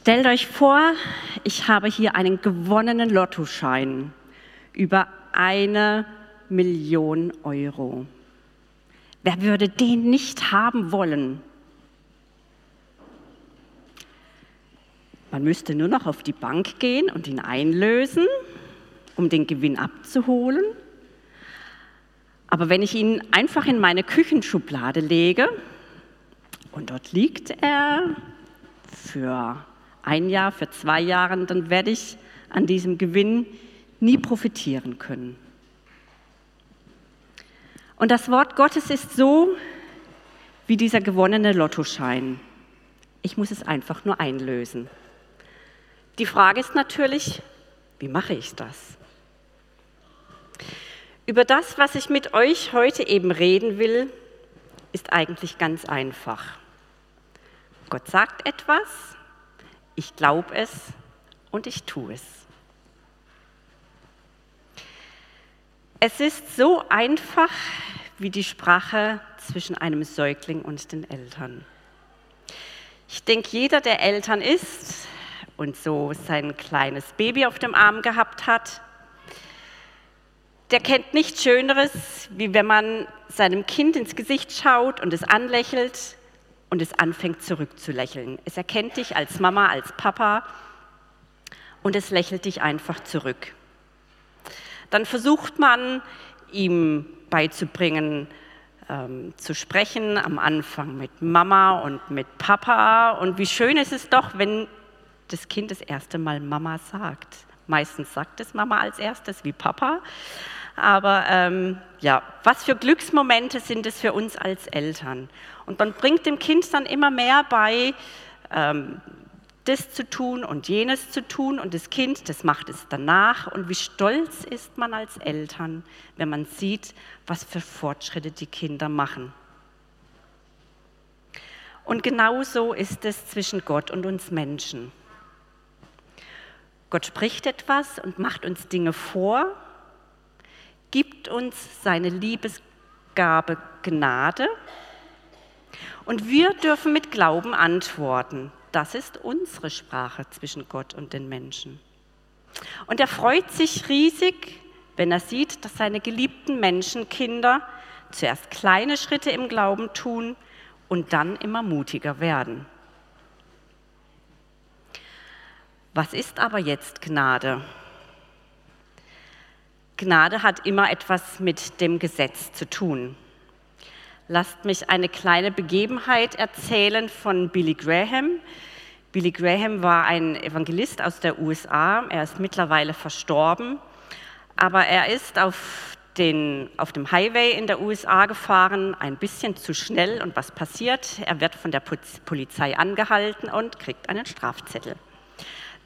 Stellt euch vor, ich habe hier einen gewonnenen Lottoschein über eine Million Euro. Wer würde den nicht haben wollen? Man müsste nur noch auf die Bank gehen und ihn einlösen, um den Gewinn abzuholen. Aber wenn ich ihn einfach in meine Küchenschublade lege und dort liegt er für ein Jahr, für zwei Jahre, dann werde ich an diesem Gewinn nie profitieren können. Und das Wort Gottes ist so wie dieser gewonnene Lottoschein. Ich muss es einfach nur einlösen. Die Frage ist natürlich, wie mache ich das? Über das, was ich mit euch heute eben reden will, ist eigentlich ganz einfach. Gott sagt etwas, ich glaube es und ich tue es. Es ist so einfach wie die Sprache zwischen einem Säugling und den Eltern. Ich denke, jeder, der Eltern ist und so sein kleines Baby auf dem Arm gehabt hat, der kennt nichts Schöneres, wie wenn man seinem Kind ins Gesicht schaut und es anlächelt und es anfängt zurückzulächeln. Es erkennt dich als Mama, als Papa und es lächelt dich einfach zurück. Dann versucht man ihm beizubringen, ähm, zu sprechen, am Anfang mit Mama und mit Papa. Und wie schön ist es doch, wenn das Kind das erste Mal Mama sagt. Meistens sagt es Mama als erstes wie Papa. Aber ähm, ja, was für Glücksmomente sind es für uns als Eltern? Und man bringt dem Kind dann immer mehr bei, ähm, das zu tun und jenes zu tun und das Kind, das macht es danach. Und wie stolz ist man als Eltern, wenn man sieht, was für Fortschritte die Kinder machen. Und genauso ist es zwischen Gott und uns Menschen. Gott spricht etwas und macht uns Dinge vor gibt uns seine Liebesgabe Gnade und wir dürfen mit Glauben antworten. Das ist unsere Sprache zwischen Gott und den Menschen. Und er freut sich riesig, wenn er sieht, dass seine geliebten Menschenkinder zuerst kleine Schritte im Glauben tun und dann immer mutiger werden. Was ist aber jetzt Gnade? Gnade hat immer etwas mit dem Gesetz zu tun. Lasst mich eine kleine Begebenheit erzählen von Billy Graham. Billy Graham war ein Evangelist aus der USA. Er ist mittlerweile verstorben, aber er ist auf, den, auf dem Highway in der USA gefahren, ein bisschen zu schnell. Und was passiert? Er wird von der Polizei angehalten und kriegt einen Strafzettel.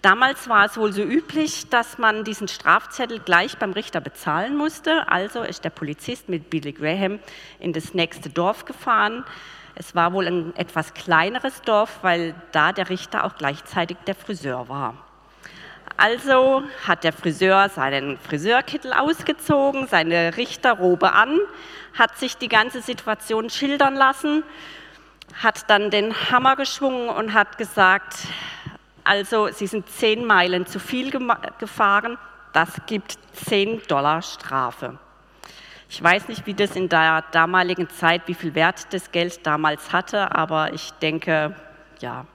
Damals war es wohl so üblich, dass man diesen Strafzettel gleich beim Richter bezahlen musste. Also ist der Polizist mit Billy Graham in das nächste Dorf gefahren. Es war wohl ein etwas kleineres Dorf, weil da der Richter auch gleichzeitig der Friseur war. Also hat der Friseur seinen Friseurkittel ausgezogen, seine Richterrobe an, hat sich die ganze Situation schildern lassen, hat dann den Hammer geschwungen und hat gesagt, also Sie sind zehn Meilen zu viel gefahren, das gibt zehn Dollar Strafe. Ich weiß nicht, wie das in der damaligen Zeit, wie viel Wert das Geld damals hatte, aber ich denke, ja.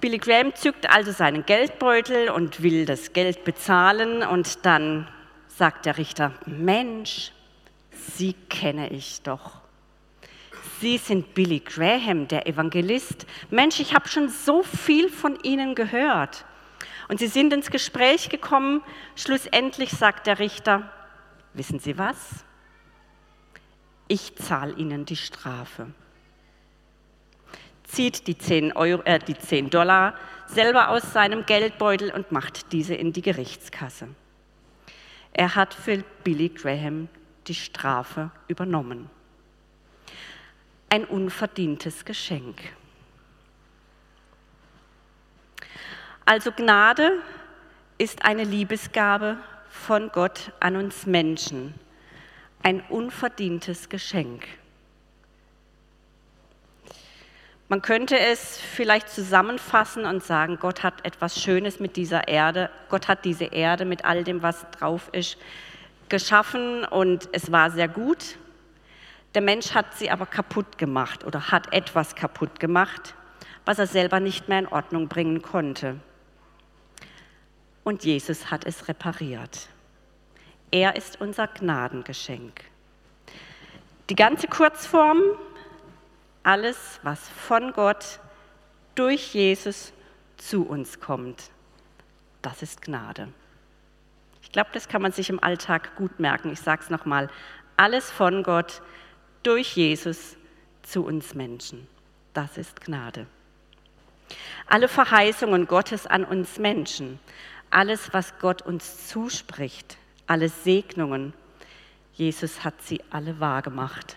Billy Graham zückt also seinen Geldbeutel und will das Geld bezahlen und dann sagt der Richter, Mensch, Sie kenne ich doch. Sie sind Billy Graham, der Evangelist. Mensch, ich habe schon so viel von Ihnen gehört. Und sie sind ins Gespräch gekommen. Schlussendlich sagt der Richter, wissen Sie was? Ich zahle Ihnen die Strafe. Zieht die 10, Euro, äh, die 10 Dollar selber aus seinem Geldbeutel und macht diese in die Gerichtskasse. Er hat für Billy Graham die Strafe übernommen ein unverdientes Geschenk. Also Gnade ist eine Liebesgabe von Gott an uns Menschen, ein unverdientes Geschenk. Man könnte es vielleicht zusammenfassen und sagen, Gott hat etwas Schönes mit dieser Erde, Gott hat diese Erde mit all dem, was drauf ist, geschaffen und es war sehr gut. Der Mensch hat sie aber kaputt gemacht oder hat etwas kaputt gemacht, was er selber nicht mehr in Ordnung bringen konnte. Und Jesus hat es repariert. Er ist unser Gnadengeschenk. Die ganze Kurzform alles, was von Gott durch Jesus zu uns kommt, das ist Gnade. Ich glaube, das kann man sich im Alltag gut merken. Ich sage es nochmal. Alles von Gott durch Jesus zu uns Menschen. Das ist Gnade. Alle Verheißungen Gottes an uns Menschen, alles, was Gott uns zuspricht, alle Segnungen, Jesus hat sie alle wahrgemacht.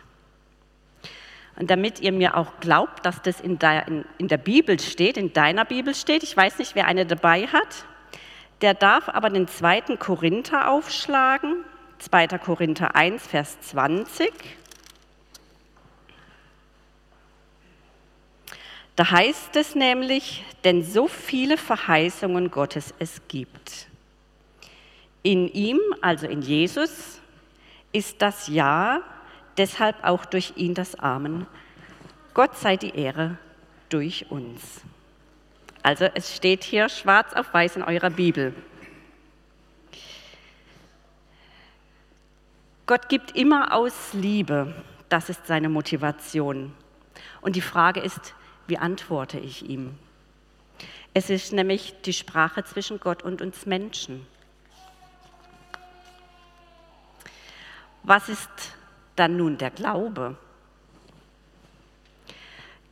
Und damit ihr mir auch glaubt, dass das in der, in, in der Bibel steht, in deiner Bibel steht, ich weiß nicht, wer eine dabei hat, der darf aber den zweiten Korinther aufschlagen, 2. Korinther 1, Vers 20. Da heißt es nämlich, denn so viele Verheißungen Gottes es gibt. In ihm, also in Jesus, ist das Ja deshalb auch durch ihn das Amen. Gott sei die Ehre durch uns. Also es steht hier schwarz auf weiß in eurer Bibel. Gott gibt immer aus Liebe. Das ist seine Motivation. Und die Frage ist, wie antworte ich ihm? Es ist nämlich die Sprache zwischen Gott und uns Menschen. Was ist dann nun der Glaube?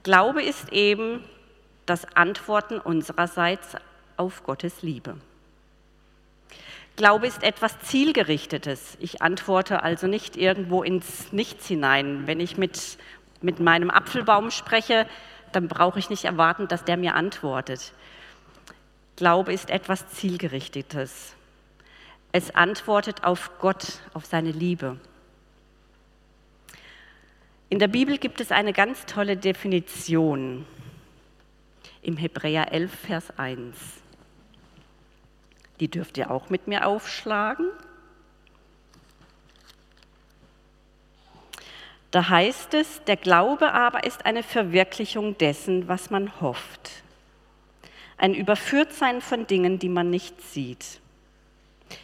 Glaube ist eben das Antworten unsererseits auf Gottes Liebe. Glaube ist etwas Zielgerichtetes. Ich antworte also nicht irgendwo ins Nichts hinein. Wenn ich mit, mit meinem Apfelbaum spreche, dann brauche ich nicht erwarten, dass der mir antwortet. Glaube ist etwas Zielgerichtetes. Es antwortet auf Gott, auf seine Liebe. In der Bibel gibt es eine ganz tolle Definition im Hebräer 11, Vers 1. Die dürft ihr auch mit mir aufschlagen. Da heißt es, der Glaube aber ist eine Verwirklichung dessen, was man hofft. Ein Überführtsein von Dingen, die man nicht sieht.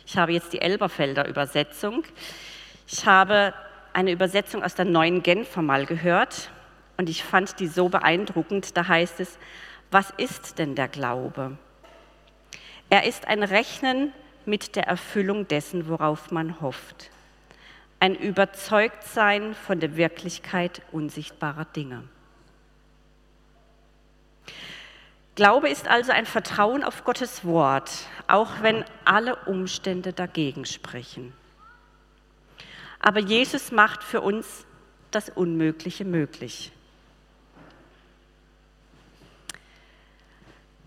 Ich habe jetzt die Elberfelder Übersetzung. Ich habe eine Übersetzung aus der neuen Genfer mal gehört und ich fand die so beeindruckend. Da heißt es, was ist denn der Glaube? Er ist ein Rechnen mit der Erfüllung dessen, worauf man hofft. Ein Überzeugtsein von der Wirklichkeit unsichtbarer Dinge. Glaube ist also ein Vertrauen auf Gottes Wort, auch wenn alle Umstände dagegen sprechen. Aber Jesus macht für uns das Unmögliche möglich.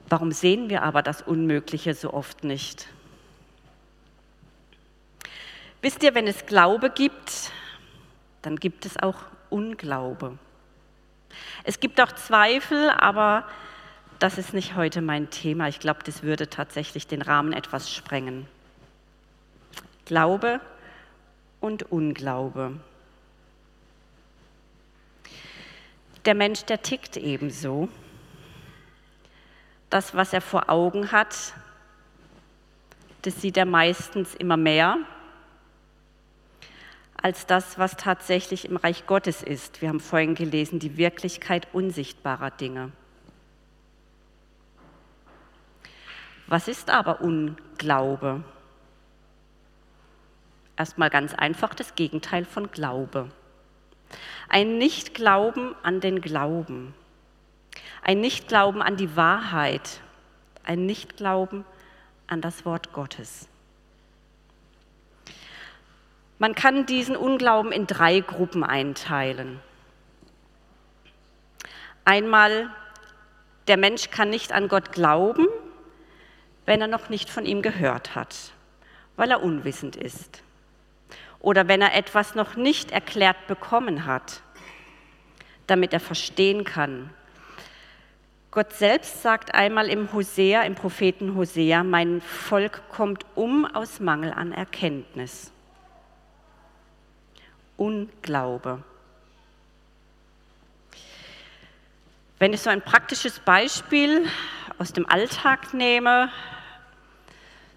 Warum sehen wir aber das Unmögliche so oft nicht? Wisst ihr, wenn es Glaube gibt, dann gibt es auch Unglaube. Es gibt auch Zweifel, aber das ist nicht heute mein Thema. Ich glaube, das würde tatsächlich den Rahmen etwas sprengen. Glaube und Unglaube. Der Mensch, der tickt ebenso. Das, was er vor Augen hat, das sieht er meistens immer mehr als das, was tatsächlich im Reich Gottes ist. Wir haben vorhin gelesen, die Wirklichkeit unsichtbarer Dinge. Was ist aber Unglaube? Erstmal ganz einfach das Gegenteil von Glaube. Ein Nichtglauben an den Glauben. Ein Nichtglauben an die Wahrheit. Ein Nichtglauben an das Wort Gottes. Man kann diesen Unglauben in drei Gruppen einteilen. Einmal, der Mensch kann nicht an Gott glauben, wenn er noch nicht von ihm gehört hat, weil er unwissend ist oder wenn er etwas noch nicht erklärt bekommen hat, damit er verstehen kann, Gott selbst sagt einmal im Hosea, im Propheten Hosea, mein Volk kommt um aus Mangel an Erkenntnis. Unglaube. Wenn ich so ein praktisches Beispiel aus dem Alltag nehme,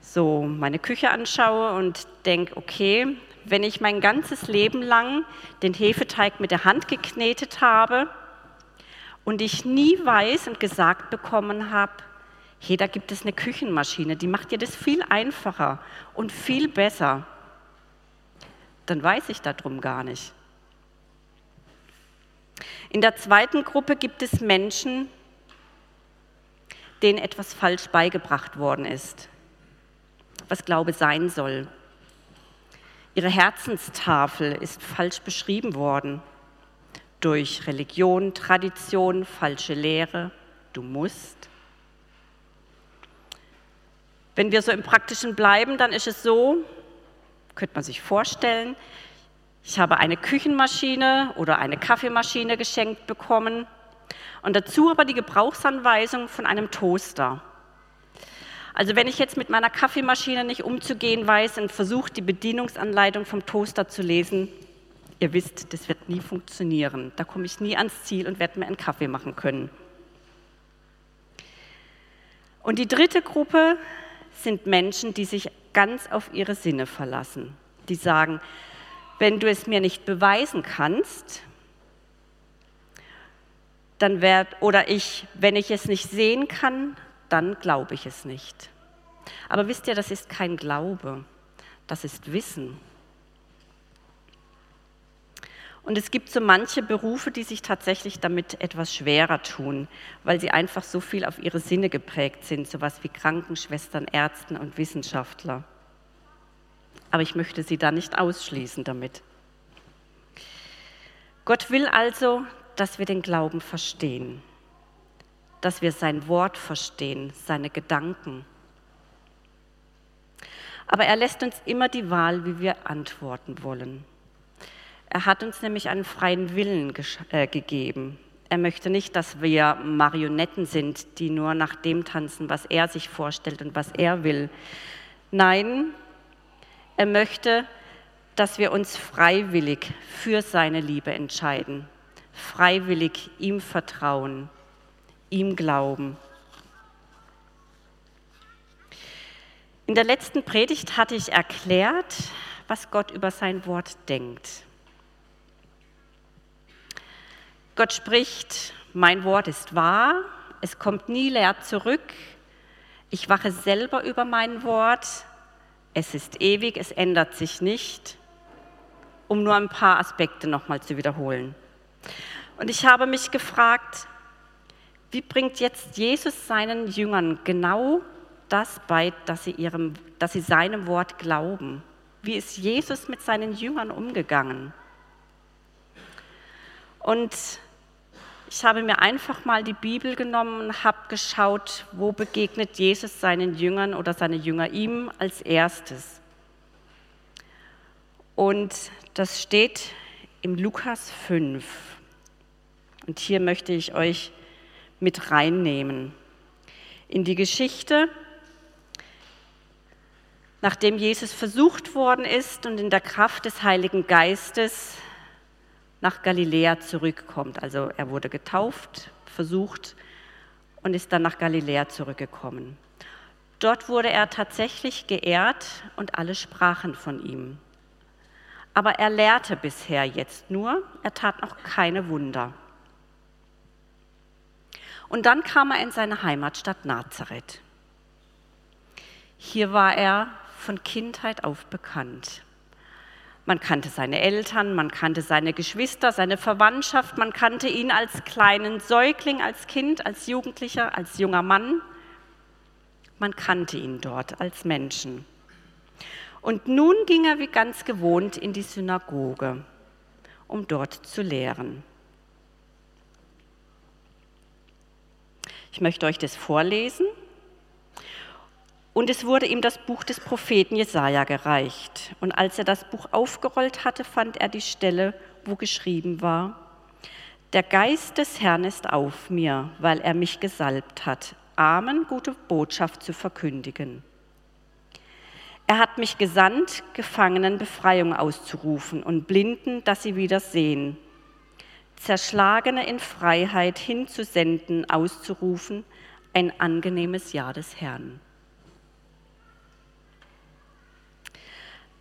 so meine Küche anschaue und denke, okay, wenn ich mein ganzes Leben lang den Hefeteig mit der Hand geknetet habe, und ich nie weiß und gesagt bekommen habe, hey, da gibt es eine Küchenmaschine, die macht dir das viel einfacher und viel besser, dann weiß ich darum gar nicht. In der zweiten Gruppe gibt es Menschen, denen etwas falsch beigebracht worden ist, was Glaube sein soll. Ihre Herzenstafel ist falsch beschrieben worden durch Religion, Tradition, falsche Lehre. Du musst. Wenn wir so im Praktischen bleiben, dann ist es so, könnte man sich vorstellen, ich habe eine Küchenmaschine oder eine Kaffeemaschine geschenkt bekommen und dazu aber die Gebrauchsanweisung von einem Toaster. Also wenn ich jetzt mit meiner Kaffeemaschine nicht umzugehen weiß und versuche, die Bedienungsanleitung vom Toaster zu lesen, Ihr wisst, das wird nie funktionieren. Da komme ich nie ans Ziel und werde mir einen Kaffee machen können. Und die dritte Gruppe sind Menschen, die sich ganz auf ihre Sinne verlassen. Die sagen, wenn du es mir nicht beweisen kannst, dann werd, oder ich, wenn ich es nicht sehen kann, dann glaube ich es nicht. Aber wisst ihr, das ist kein Glaube, das ist Wissen. Und es gibt so manche Berufe, die sich tatsächlich damit etwas schwerer tun, weil sie einfach so viel auf ihre Sinne geprägt sind, sowas wie Krankenschwestern, Ärzten und Wissenschaftler. Aber ich möchte sie da nicht ausschließen damit. Gott will also, dass wir den Glauben verstehen, dass wir sein Wort verstehen, seine Gedanken. Aber er lässt uns immer die Wahl, wie wir antworten wollen. Er hat uns nämlich einen freien Willen äh, gegeben. Er möchte nicht, dass wir Marionetten sind, die nur nach dem tanzen, was er sich vorstellt und was er will. Nein, er möchte, dass wir uns freiwillig für seine Liebe entscheiden, freiwillig ihm vertrauen, ihm glauben. In der letzten Predigt hatte ich erklärt, was Gott über sein Wort denkt. Gott spricht, mein Wort ist wahr, es kommt nie leer zurück. Ich wache selber über mein Wort. Es ist ewig, es ändert sich nicht, um nur ein paar Aspekte nochmal zu wiederholen. Und ich habe mich gefragt, wie bringt jetzt Jesus seinen Jüngern genau das bei, dass sie, ihrem, dass sie seinem Wort glauben? Wie ist Jesus mit seinen Jüngern umgegangen? Und ich habe mir einfach mal die Bibel genommen und habe geschaut, wo begegnet Jesus seinen Jüngern oder seine Jünger ihm als erstes. Und das steht im Lukas 5. Und hier möchte ich euch mit reinnehmen in die Geschichte, nachdem Jesus versucht worden ist und in der Kraft des Heiligen Geistes nach Galiläa zurückkommt. Also er wurde getauft, versucht und ist dann nach Galiläa zurückgekommen. Dort wurde er tatsächlich geehrt und alle sprachen von ihm. Aber er lehrte bisher jetzt nur, er tat noch keine Wunder. Und dann kam er in seine Heimatstadt Nazareth. Hier war er von Kindheit auf bekannt. Man kannte seine Eltern, man kannte seine Geschwister, seine Verwandtschaft, man kannte ihn als kleinen Säugling, als Kind, als Jugendlicher, als junger Mann. Man kannte ihn dort als Menschen. Und nun ging er wie ganz gewohnt in die Synagoge, um dort zu lehren. Ich möchte euch das vorlesen. Und es wurde ihm das Buch des Propheten Jesaja gereicht. Und als er das Buch aufgerollt hatte, fand er die Stelle, wo geschrieben war: Der Geist des Herrn ist auf mir, weil er mich gesalbt hat, Armen gute Botschaft zu verkündigen. Er hat mich gesandt, Gefangenen Befreiung auszurufen und Blinden, dass sie wieder sehen, Zerschlagene in Freiheit hinzusenden, auszurufen, ein angenehmes Jahr des Herrn.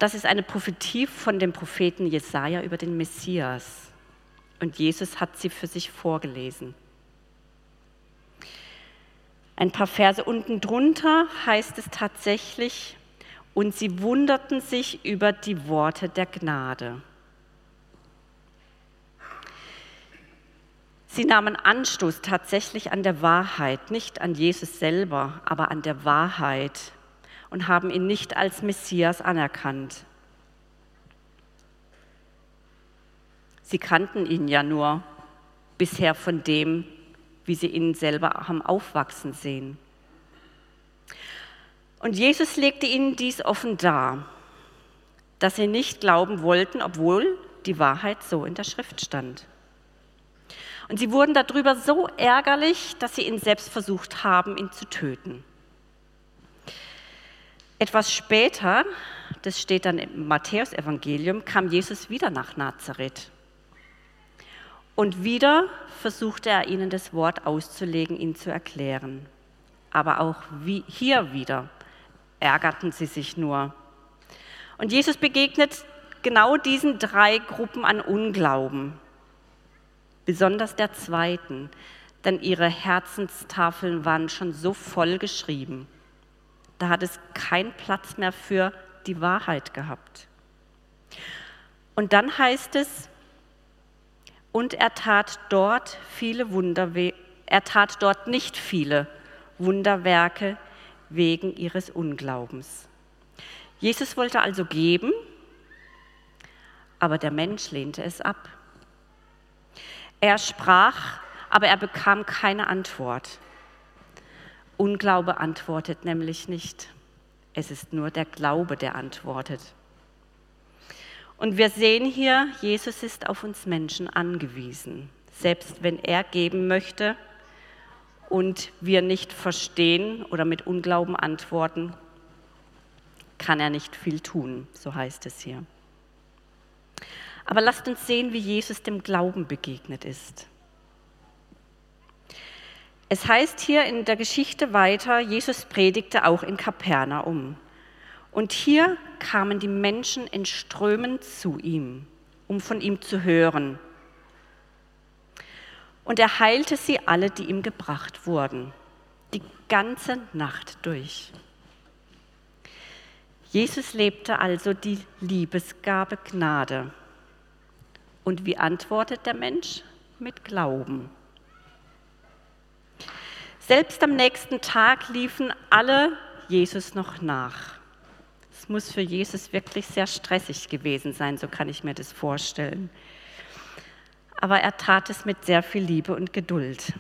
Das ist eine Prophetie von dem Propheten Jesaja über den Messias. Und Jesus hat sie für sich vorgelesen. Ein paar Verse unten drunter heißt es tatsächlich, und sie wunderten sich über die Worte der Gnade. Sie nahmen Anstoß tatsächlich an der Wahrheit, nicht an Jesus selber, aber an der Wahrheit und haben ihn nicht als Messias anerkannt. Sie kannten ihn ja nur bisher von dem, wie sie ihn selber haben aufwachsen sehen. Und Jesus legte ihnen dies offen dar, dass sie nicht glauben wollten, obwohl die Wahrheit so in der Schrift stand. Und sie wurden darüber so ärgerlich, dass sie ihn selbst versucht haben, ihn zu töten. Etwas später, das steht dann im Matthäusevangelium, kam Jesus wieder nach Nazareth. Und wieder versuchte er ihnen das Wort auszulegen, ihn zu erklären. Aber auch wie, hier wieder ärgerten sie sich nur. Und Jesus begegnet genau diesen drei Gruppen an Unglauben besonders der zweiten, denn ihre Herzenstafeln waren schon so voll geschrieben. Da hat es keinen Platz mehr für die Wahrheit gehabt. Und dann heißt es, und er tat dort viele Wunderwerke, er tat dort nicht viele Wunderwerke wegen ihres Unglaubens. Jesus wollte also geben, aber der Mensch lehnte es ab. Er sprach, aber er bekam keine Antwort. Unglaube antwortet nämlich nicht. Es ist nur der Glaube, der antwortet. Und wir sehen hier, Jesus ist auf uns Menschen angewiesen. Selbst wenn er geben möchte und wir nicht verstehen oder mit Unglauben antworten, kann er nicht viel tun, so heißt es hier. Aber lasst uns sehen, wie Jesus dem Glauben begegnet ist. Es heißt hier in der Geschichte weiter, Jesus predigte auch in Kapernaum. Und hier kamen die Menschen in Strömen zu ihm, um von ihm zu hören. Und er heilte sie alle, die ihm gebracht wurden, die ganze Nacht durch. Jesus lebte also die Liebesgabe Gnade. Und wie antwortet der Mensch? Mit Glauben. Selbst am nächsten Tag liefen alle Jesus noch nach. Es muss für Jesus wirklich sehr stressig gewesen sein, so kann ich mir das vorstellen. Aber er tat es mit sehr viel Liebe und Geduld.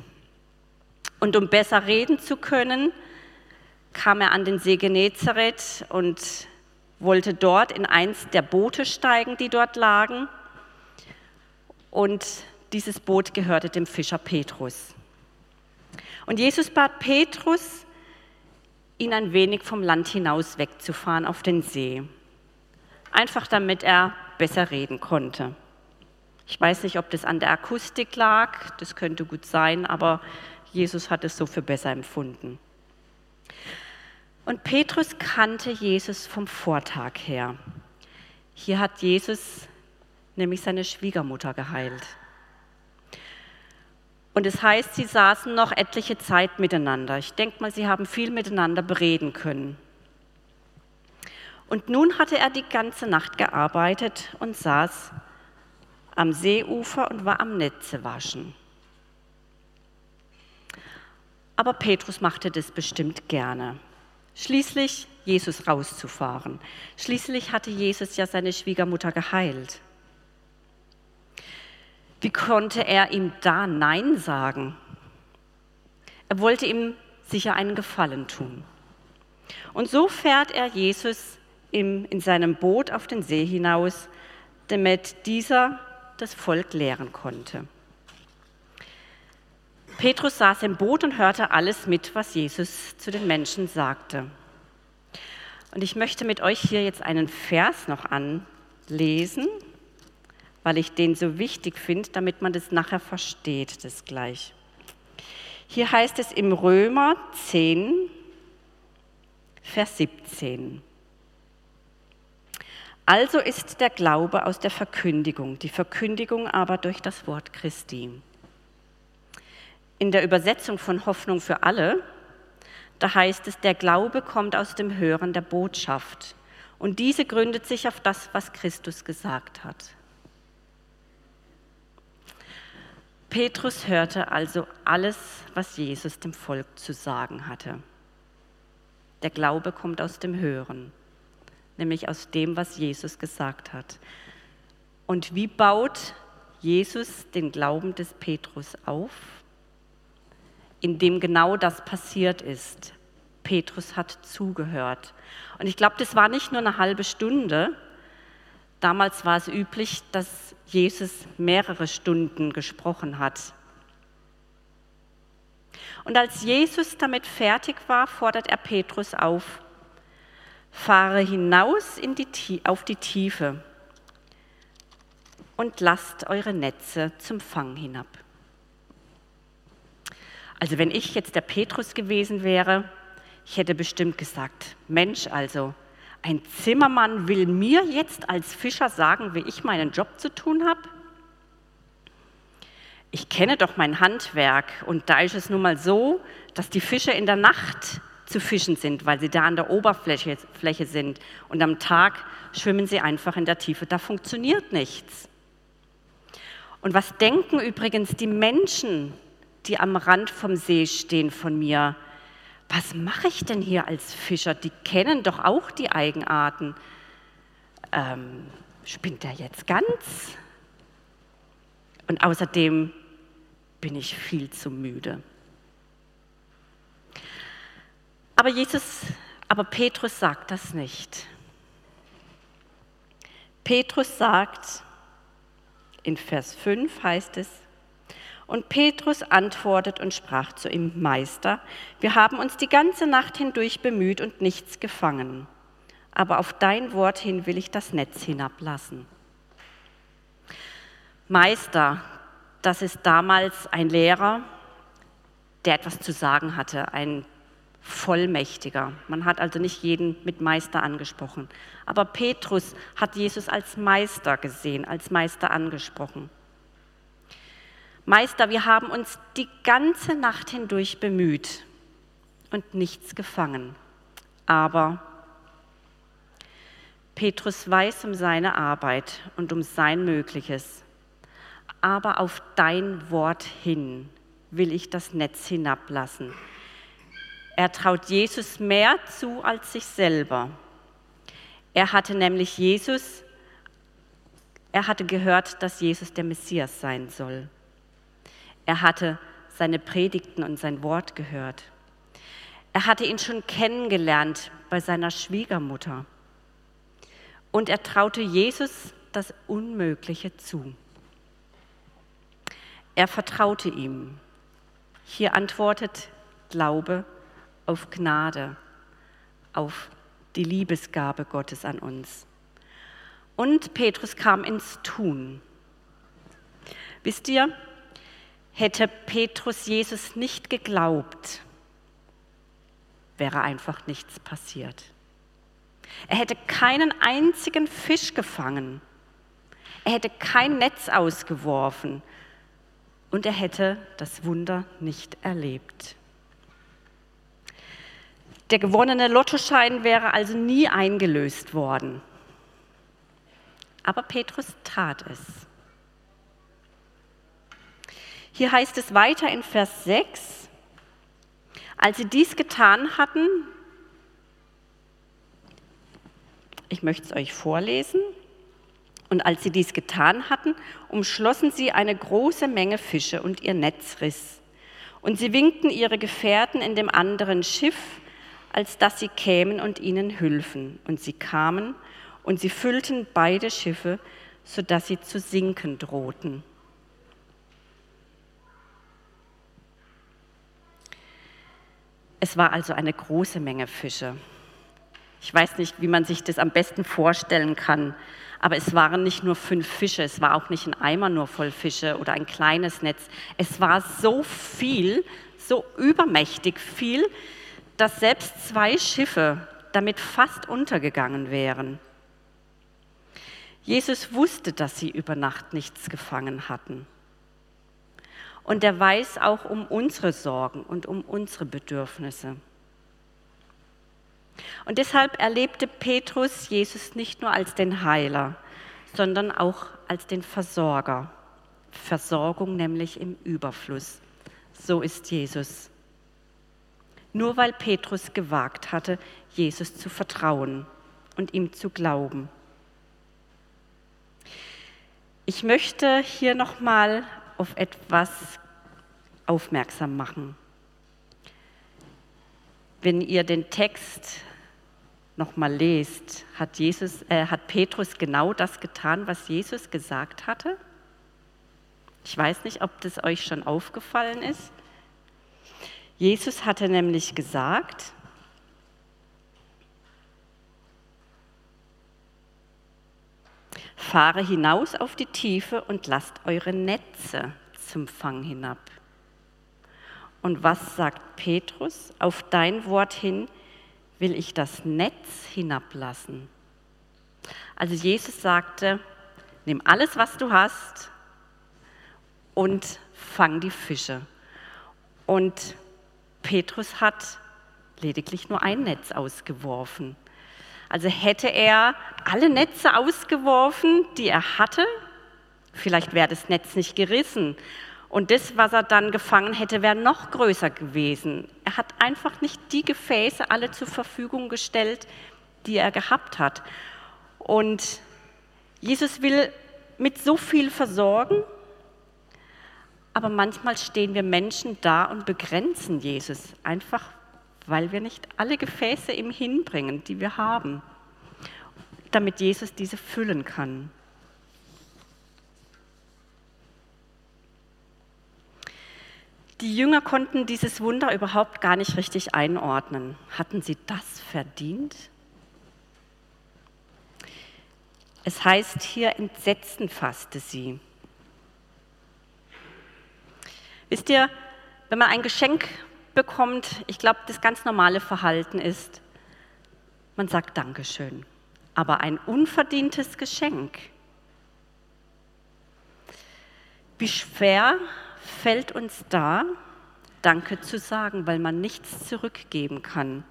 Und um besser reden zu können, kam er an den See Genezareth und wollte dort in eins der Boote steigen, die dort lagen und dieses Boot gehörte dem Fischer Petrus. Und Jesus bat Petrus, ihn ein wenig vom Land hinaus wegzufahren auf den See. Einfach damit er besser reden konnte. Ich weiß nicht, ob das an der Akustik lag, das könnte gut sein, aber Jesus hat es so für besser empfunden. Und Petrus kannte Jesus vom Vortag her. Hier hat Jesus nämlich seine Schwiegermutter geheilt. Und es heißt, sie saßen noch etliche Zeit miteinander. Ich denke mal, sie haben viel miteinander bereden können. Und nun hatte er die ganze Nacht gearbeitet und saß am Seeufer und war am Netze waschen. Aber Petrus machte das bestimmt gerne. Schließlich Jesus rauszufahren. Schließlich hatte Jesus ja seine Schwiegermutter geheilt. Wie konnte er ihm da Nein sagen? Er wollte ihm sicher einen Gefallen tun. Und so fährt er Jesus in seinem Boot auf den See hinaus, damit dieser das Volk lehren konnte. Petrus saß im Boot und hörte alles mit, was Jesus zu den Menschen sagte. Und ich möchte mit euch hier jetzt einen Vers noch anlesen, weil ich den so wichtig finde, damit man das nachher versteht, das gleich. Hier heißt es im Römer 10, Vers 17. Also ist der Glaube aus der Verkündigung, die Verkündigung aber durch das Wort Christi. In der Übersetzung von Hoffnung für alle, da heißt es, der Glaube kommt aus dem Hören der Botschaft. Und diese gründet sich auf das, was Christus gesagt hat. Petrus hörte also alles, was Jesus dem Volk zu sagen hatte. Der Glaube kommt aus dem Hören nämlich aus dem, was Jesus gesagt hat. Und wie baut Jesus den Glauben des Petrus auf? Indem genau das passiert ist. Petrus hat zugehört. Und ich glaube, das war nicht nur eine halbe Stunde. Damals war es üblich, dass Jesus mehrere Stunden gesprochen hat. Und als Jesus damit fertig war, fordert er Petrus auf, fahre hinaus in die, auf die Tiefe und lasst eure Netze zum Fang hinab. Also wenn ich jetzt der Petrus gewesen wäre, ich hätte bestimmt gesagt, Mensch, also ein Zimmermann will mir jetzt als Fischer sagen, wie ich meinen Job zu tun habe? Ich kenne doch mein Handwerk und da ist es nun mal so, dass die Fische in der Nacht zu fischen sind, weil sie da an der Oberfläche Fläche sind. Und am Tag schwimmen sie einfach in der Tiefe. Da funktioniert nichts. Und was denken übrigens die Menschen, die am Rand vom See stehen von mir? Was mache ich denn hier als Fischer? Die kennen doch auch die Eigenarten. Ähm, spinnt er jetzt ganz? Und außerdem bin ich viel zu müde. Aber Jesus, aber Petrus sagt das nicht. Petrus sagt, in Vers 5 heißt es, und Petrus antwortet und sprach zu ihm, Meister, wir haben uns die ganze Nacht hindurch bemüht und nichts gefangen, aber auf dein Wort hin will ich das Netz hinablassen. Meister, das ist damals ein Lehrer, der etwas zu sagen hatte, ein Vollmächtiger. Man hat also nicht jeden mit Meister angesprochen. Aber Petrus hat Jesus als Meister gesehen, als Meister angesprochen. Meister, wir haben uns die ganze Nacht hindurch bemüht und nichts gefangen. Aber Petrus weiß um seine Arbeit und um sein Mögliches. Aber auf dein Wort hin will ich das Netz hinablassen. Er traut Jesus mehr zu als sich selber. Er hatte nämlich Jesus, er hatte gehört, dass Jesus der Messias sein soll. Er hatte seine Predigten und sein Wort gehört. Er hatte ihn schon kennengelernt bei seiner Schwiegermutter. Und er traute Jesus das Unmögliche zu. Er vertraute ihm. Hier antwortet Glaube auf Gnade, auf die Liebesgabe Gottes an uns. Und Petrus kam ins Tun. Wisst ihr, hätte Petrus Jesus nicht geglaubt, wäre einfach nichts passiert. Er hätte keinen einzigen Fisch gefangen. Er hätte kein Netz ausgeworfen. Und er hätte das Wunder nicht erlebt. Der gewonnene Lottoschein wäre also nie eingelöst worden. Aber Petrus tat es. Hier heißt es weiter in Vers 6, als sie dies getan hatten, ich möchte es euch vorlesen, und als sie dies getan hatten, umschlossen sie eine große Menge Fische und ihr Netz riss. Und sie winkten ihre Gefährten in dem anderen Schiff, als dass sie kämen und ihnen hülfen. Und sie kamen und sie füllten beide Schiffe, sodass sie zu sinken drohten. Es war also eine große Menge Fische. Ich weiß nicht, wie man sich das am besten vorstellen kann, aber es waren nicht nur fünf Fische, es war auch nicht ein Eimer nur voll Fische oder ein kleines Netz. Es war so viel, so übermächtig viel, dass selbst zwei Schiffe damit fast untergegangen wären. Jesus wusste, dass sie über Nacht nichts gefangen hatten. Und er weiß auch um unsere Sorgen und um unsere Bedürfnisse. Und deshalb erlebte Petrus Jesus nicht nur als den Heiler, sondern auch als den Versorger. Versorgung nämlich im Überfluss. So ist Jesus. Nur weil Petrus gewagt hatte, Jesus zu vertrauen und ihm zu glauben. Ich möchte hier nochmal auf etwas aufmerksam machen. Wenn ihr den Text nochmal lest, hat, Jesus, äh, hat Petrus genau das getan, was Jesus gesagt hatte? Ich weiß nicht, ob das euch schon aufgefallen ist. Jesus hatte nämlich gesagt, fahre hinaus auf die Tiefe und lasst eure Netze zum Fang hinab. Und was sagt Petrus? Auf dein Wort hin will ich das Netz hinablassen. Also Jesus sagte, nimm alles, was du hast und fang die Fische. Und Petrus hat lediglich nur ein Netz ausgeworfen. Also hätte er alle Netze ausgeworfen, die er hatte, vielleicht wäre das Netz nicht gerissen. Und das, was er dann gefangen hätte, wäre noch größer gewesen. Er hat einfach nicht die Gefäße alle zur Verfügung gestellt, die er gehabt hat. Und Jesus will mit so viel versorgen, aber manchmal stehen wir Menschen da und begrenzen Jesus, einfach weil wir nicht alle Gefäße ihm hinbringen, die wir haben, damit Jesus diese füllen kann. Die Jünger konnten dieses Wunder überhaupt gar nicht richtig einordnen. Hatten sie das verdient? Es heißt hier, Entsetzen fasste sie. Wisst ihr, wenn man ein Geschenk bekommt, ich glaube, das ganz normale Verhalten ist, man sagt Dankeschön. Aber ein unverdientes Geschenk. Wie schwer fällt uns da, Danke zu sagen, weil man nichts zurückgeben kann.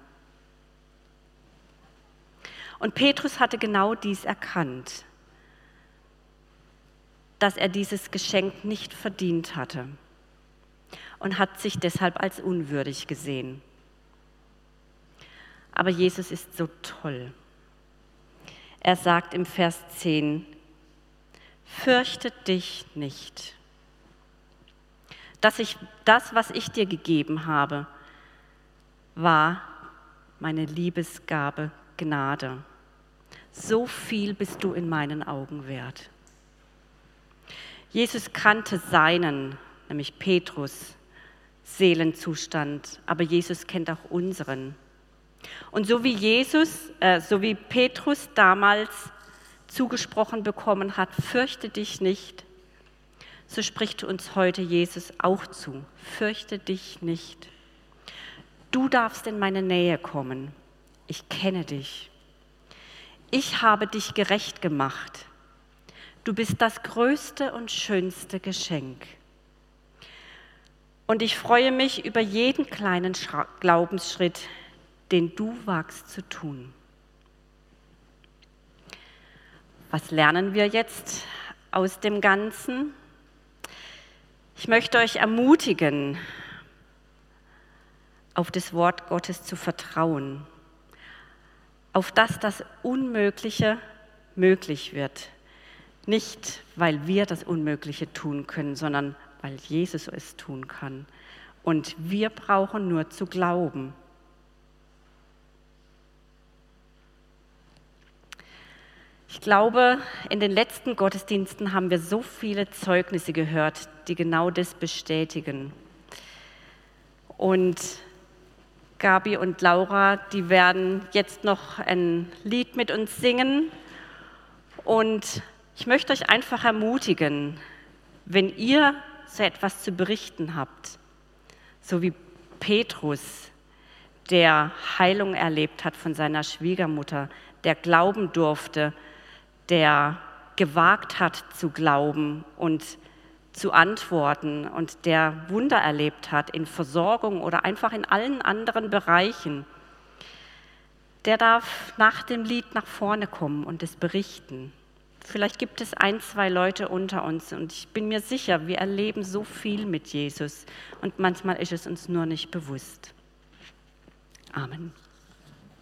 Und Petrus hatte genau dies erkannt, dass er dieses Geschenk nicht verdient hatte und hat sich deshalb als unwürdig gesehen. Aber Jesus ist so toll. Er sagt im Vers 10, fürchte dich nicht, dass ich das, was ich dir gegeben habe, war meine Liebesgabe Gnade. So viel bist du in meinen Augen wert. Jesus kannte seinen, nämlich Petrus, Seelenzustand, aber Jesus kennt auch unseren. Und so wie Jesus, äh, so wie Petrus damals zugesprochen bekommen hat, fürchte dich nicht, so spricht uns heute Jesus auch zu, fürchte dich nicht. Du darfst in meine Nähe kommen, ich kenne dich. Ich habe dich gerecht gemacht. Du bist das größte und schönste Geschenk. Und ich freue mich über jeden kleinen Glaubensschritt, den du wagst zu tun. Was lernen wir jetzt aus dem Ganzen? Ich möchte euch ermutigen, auf das Wort Gottes zu vertrauen, auf das das Unmögliche möglich wird. Nicht, weil wir das Unmögliche tun können, sondern weil Jesus es tun kann. Und wir brauchen nur zu glauben. Ich glaube, in den letzten Gottesdiensten haben wir so viele Zeugnisse gehört, die genau das bestätigen. Und Gabi und Laura, die werden jetzt noch ein Lied mit uns singen. Und ich möchte euch einfach ermutigen, wenn ihr so etwas zu berichten habt, so wie Petrus, der Heilung erlebt hat von seiner Schwiegermutter, der glauben durfte, der gewagt hat zu glauben und zu antworten und der Wunder erlebt hat in Versorgung oder einfach in allen anderen Bereichen, der darf nach dem Lied nach vorne kommen und es berichten. Vielleicht gibt es ein, zwei Leute unter uns und ich bin mir sicher, wir erleben so viel mit Jesus und manchmal ist es uns nur nicht bewusst. Amen.